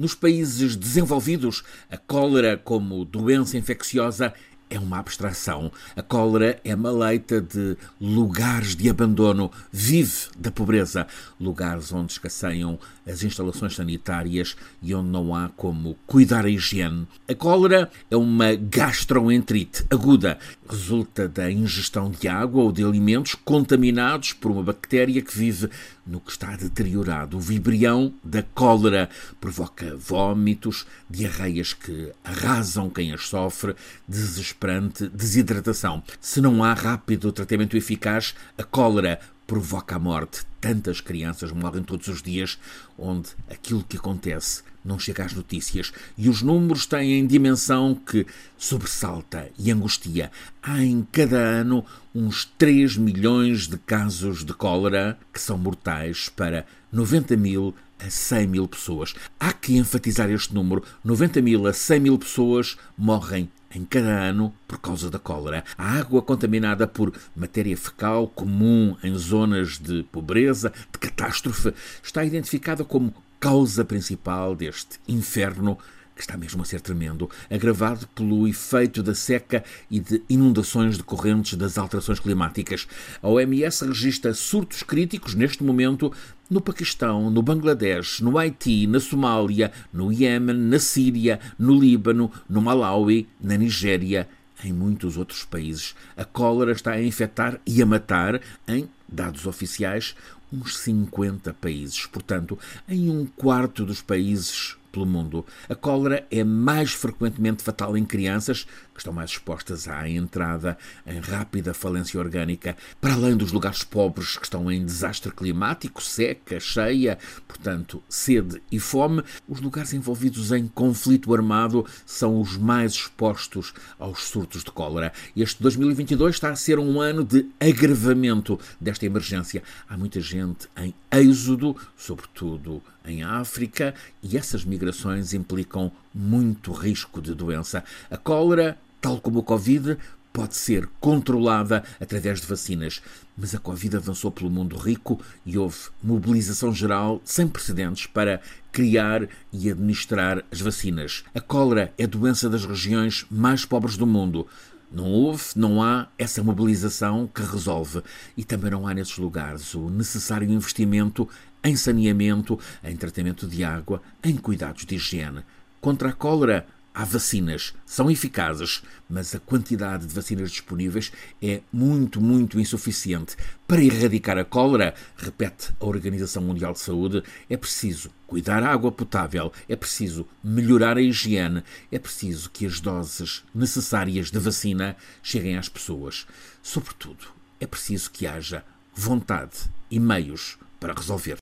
Nos países desenvolvidos, a cólera como doença infecciosa é uma abstração. A cólera é maleita de lugares de abandono, vive da pobreza, lugares onde escasseiam as instalações sanitárias e onde não há como cuidar a higiene. A cólera é uma gastroenterite aguda, resulta da ingestão de água ou de alimentos contaminados por uma bactéria que vive no que está deteriorado. O vibrião da cólera provoca vômitos, diarreias que arrasam quem as sofre, desesperante desidratação. Se não há rápido tratamento eficaz, a cólera provoca a morte. Tantas crianças morrem todos os dias, onde aquilo que acontece não chega às notícias e os números têm dimensão que sobressalta e angustia. Há em cada ano uns 3 milhões de casos de cólera que são mortais para 90 mil a 100 mil pessoas. Há que enfatizar este número: 90 mil a 100 mil pessoas morrem em cada ano por causa da cólera. A água contaminada por matéria fecal comum em zonas de pobreza, de catástrofe, está identificada como causa principal deste inferno que está mesmo a ser tremendo, agravado pelo efeito da seca e de inundações decorrentes das alterações climáticas. A OMS registra surtos críticos neste momento no Paquistão, no Bangladesh, no Haiti, na Somália, no Iêmen, na Síria, no Líbano, no Malawi, na Nigéria, em muitos outros países. A cólera está a infectar e a matar, em dados oficiais, uns 50 países. Portanto, em um quarto dos países pelo mundo. A cólera é mais frequentemente fatal em crianças, que estão mais expostas à entrada em rápida falência orgânica, para além dos lugares pobres que estão em desastre climático, seca, cheia, portanto, sede e fome. Os lugares envolvidos em conflito armado são os mais expostos aos surtos de cólera. Este 2022 está a ser um ano de agravamento desta emergência. Há muita gente em êxodo, sobretudo em África, e essas migrações implicam muito risco de doença. A cólera, tal como o Covid, pode ser controlada através de vacinas, mas a Covid avançou pelo mundo rico e houve mobilização geral sem precedentes para criar e administrar as vacinas. A cólera é a doença das regiões mais pobres do mundo. Não houve, não há essa mobilização que resolve. E também não há nesses lugares o necessário investimento em saneamento, em tratamento de água, em cuidados de higiene. Contra a cólera, há vacinas, são eficazes, mas a quantidade de vacinas disponíveis é muito, muito insuficiente. Para erradicar a cólera, repete a Organização Mundial de Saúde, é preciso cuidar a água potável, é preciso melhorar a higiene, é preciso que as doses necessárias de vacina cheguem às pessoas. Sobretudo, é preciso que haja vontade e meios para resolver.